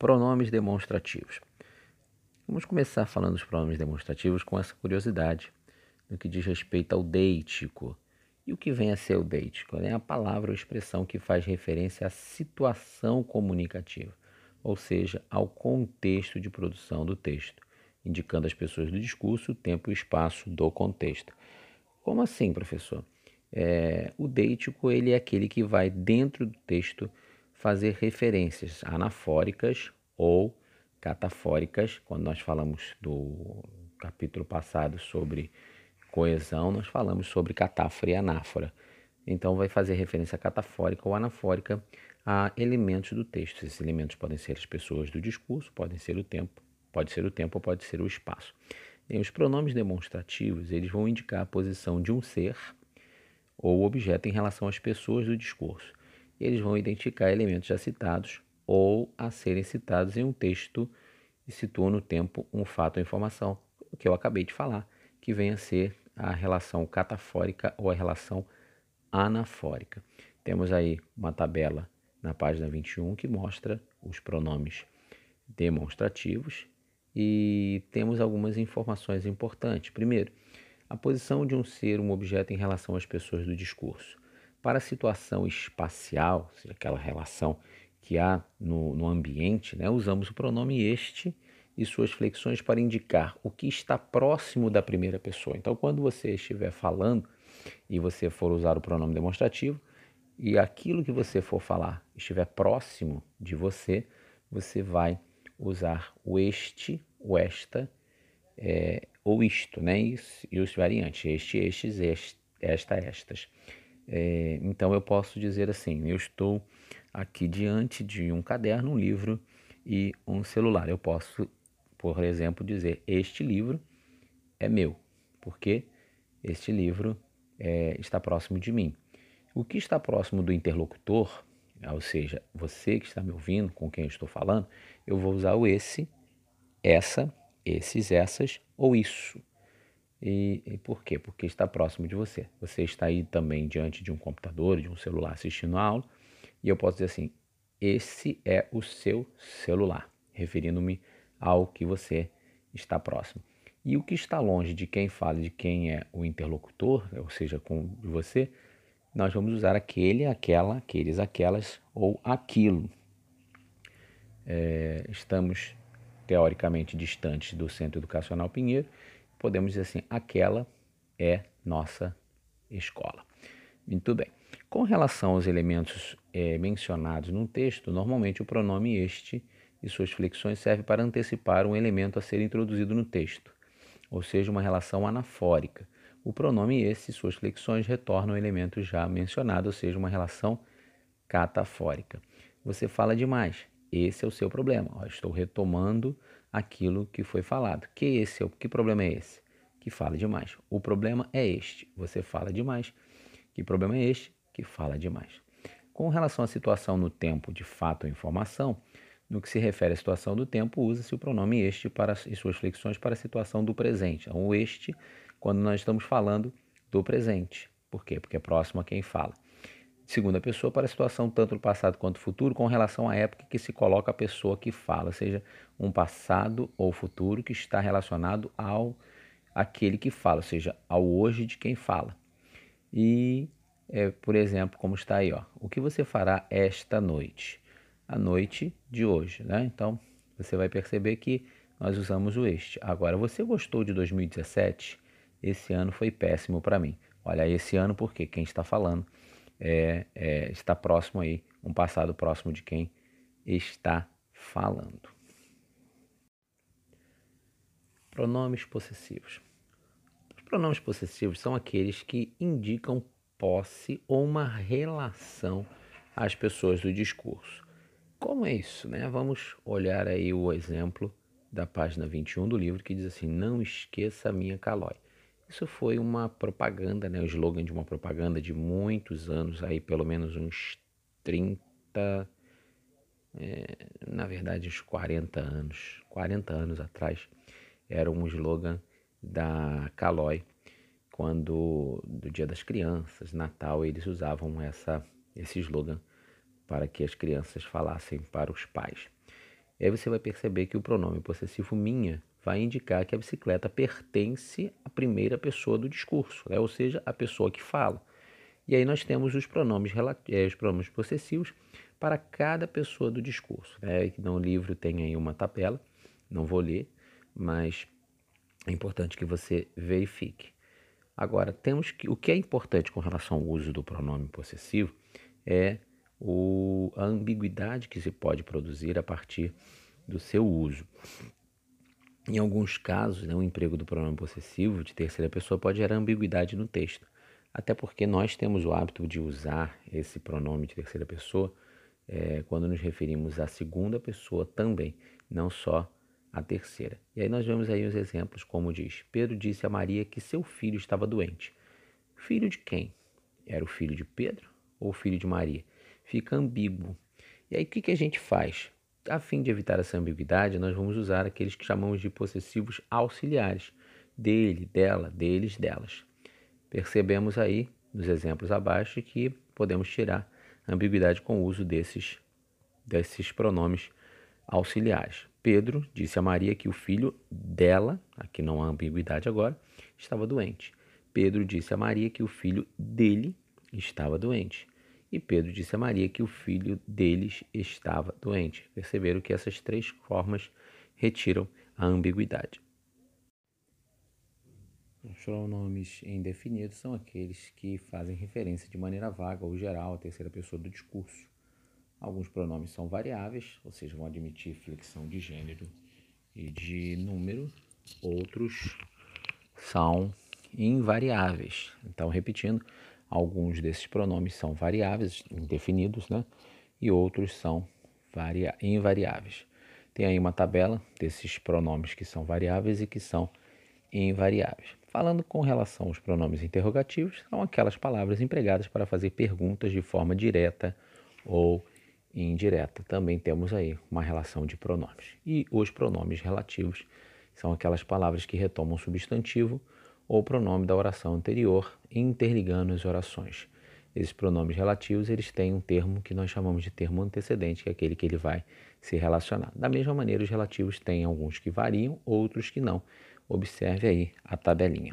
Pronomes demonstrativos. Vamos começar falando dos pronomes demonstrativos com essa curiosidade no que diz respeito ao deítico. E o que vem a ser o deítico? É a palavra ou expressão que faz referência à situação comunicativa, ou seja, ao contexto de produção do texto, indicando às pessoas do discurso o tempo e o espaço do contexto. Como assim, professor? É, o deítico ele é aquele que vai dentro do texto fazer referências anafóricas ou catafóricas. Quando nós falamos do capítulo passado sobre coesão, nós falamos sobre catáfora e anáfora. Então, vai fazer referência catafórica ou anafórica a elementos do texto. Esses elementos podem ser as pessoas do discurso, podem ser o tempo, pode ser o tempo ou pode ser o espaço. E os pronomes demonstrativos, eles vão indicar a posição de um ser ou objeto em relação às pessoas do discurso. Eles vão identificar elementos já citados ou a serem citados em um texto e situam no tempo um fato ou informação, o que eu acabei de falar, que vem a ser a relação catafórica ou a relação anafórica. Temos aí uma tabela na página 21 que mostra os pronomes demonstrativos e temos algumas informações importantes. Primeiro, a posição de um ser, um objeto em relação às pessoas do discurso. Para a situação espacial, seja, aquela relação que há no, no ambiente, né, usamos o pronome este e suas flexões para indicar o que está próximo da primeira pessoa. Então, quando você estiver falando e você for usar o pronome demonstrativo e aquilo que você for falar estiver próximo de você, você vai usar o este, o esta é, ou isto, né? E, e os variantes, este, estes, este, esta, estas. É, então eu posso dizer assim: eu estou aqui diante de um caderno, um livro e um celular. Eu posso por exemplo, dizer: Este livro é meu, porque este livro é, está próximo de mim. O que está próximo do interlocutor, ou seja, você que está me ouvindo, com quem eu estou falando, eu vou usar o esse, essa, esses, essas ou isso. E, e, por quê? Porque está próximo de você. Você está aí também diante de um computador, de um celular assistindo a aula, e eu posso dizer assim: esse é o seu celular, referindo-me ao que você está próximo. E o que está longe de quem fala, de quem é o interlocutor, ou seja, com você, nós vamos usar aquele, aquela, aqueles, aquelas ou aquilo. É, estamos teoricamente distantes do Centro Educacional Pinheiro, podemos dizer assim: aquela é nossa escola. Muito bem. Com relação aos elementos é, mencionados no texto, normalmente o pronome este e suas flexões serve para antecipar um elemento a ser introduzido no texto, ou seja, uma relação anafórica. O pronome esse e suas flexões retornam o elemento já mencionado, ou seja, uma relação catafórica. Você fala demais. Esse é o seu problema. Ó, estou retomando aquilo que foi falado. Que esse é o que problema é esse? Que fala demais. O problema é este. Você fala demais. Que problema é este? Que fala demais. Com relação à situação no tempo de fato ou informação, no que se refere à situação do tempo, usa-se o pronome este para, e suas flexões para a situação do presente. Então, o este, quando nós estamos falando do presente. Por quê? Porque é próximo a quem fala. Segunda pessoa para a situação tanto do passado quanto do futuro, com relação à época que se coloca a pessoa que fala, seja um passado ou futuro que está relacionado ao aquele que fala, ou seja, ao hoje de quem fala. E, é, por exemplo, como está aí, ó, o que você fará esta noite? a noite de hoje, né? Então, você vai perceber que nós usamos o este. Agora, você gostou de 2017? Esse ano foi péssimo para mim. Olha, esse ano porque quem está falando é, é, está próximo aí, um passado próximo de quem está falando. Pronomes possessivos. Os pronomes possessivos são aqueles que indicam posse ou uma relação às pessoas do discurso. Como é isso? Né? Vamos olhar aí o exemplo da página 21 do livro que diz assim: Não esqueça a minha calói. Isso foi uma propaganda, né? o slogan de uma propaganda de muitos anos, aí pelo menos uns 30, é, na verdade uns 40 anos, 40 anos atrás, era um slogan da Calói, quando do Dia das Crianças, Natal, eles usavam essa, esse slogan para que as crianças falassem para os pais. E aí você vai perceber que o pronome possessivo minha vai indicar que a bicicleta pertence à primeira pessoa do discurso, né? ou seja, a pessoa que fala. E aí nós temos os pronomes, eh, os pronomes possessivos para cada pessoa do discurso. Né? No livro tem aí uma tabela, não vou ler, mas é importante que você verifique. Agora, temos que o que é importante com relação ao uso do pronome possessivo é o, a ambiguidade que se pode produzir a partir do seu uso. Em alguns casos, né, o emprego do pronome possessivo de terceira pessoa pode gerar ambiguidade no texto, até porque nós temos o hábito de usar esse pronome de terceira pessoa é, quando nos referimos à segunda pessoa também, não só à terceira. E aí nós vemos aí os exemplos, como diz: Pedro disse a Maria que seu filho estava doente. Filho de quem? Era o filho de Pedro ou o filho de Maria? Fica ambíguo. E aí o que, que a gente faz? A fim de evitar essa ambiguidade, nós vamos usar aqueles que chamamos de possessivos auxiliares: dele, dela, deles, delas. Percebemos aí, nos exemplos abaixo, que podemos tirar ambiguidade com o uso desses, desses pronomes auxiliares. Pedro disse a Maria que o filho dela, aqui não há ambiguidade agora, estava doente. Pedro disse a Maria que o filho dele estava doente. E Pedro disse a Maria que o filho deles estava doente. Perceberam que essas três formas retiram a ambiguidade. Os pronomes indefinidos são aqueles que fazem referência de maneira vaga ou geral à terceira pessoa do discurso. Alguns pronomes são variáveis, ou seja, vão admitir flexão de gênero e de número. Outros são invariáveis. Então, repetindo, Alguns desses pronomes são variáveis, indefinidos, né? E outros são invariáveis. Tem aí uma tabela desses pronomes que são variáveis e que são invariáveis. Falando com relação aos pronomes interrogativos, são aquelas palavras empregadas para fazer perguntas de forma direta ou indireta. Também temos aí uma relação de pronomes. E os pronomes relativos são aquelas palavras que retomam substantivo ou pronome da oração anterior, interligando as orações. Esses pronomes relativos, eles têm um termo que nós chamamos de termo antecedente, que é aquele que ele vai se relacionar. Da mesma maneira, os relativos têm alguns que variam, outros que não. Observe aí a tabelinha.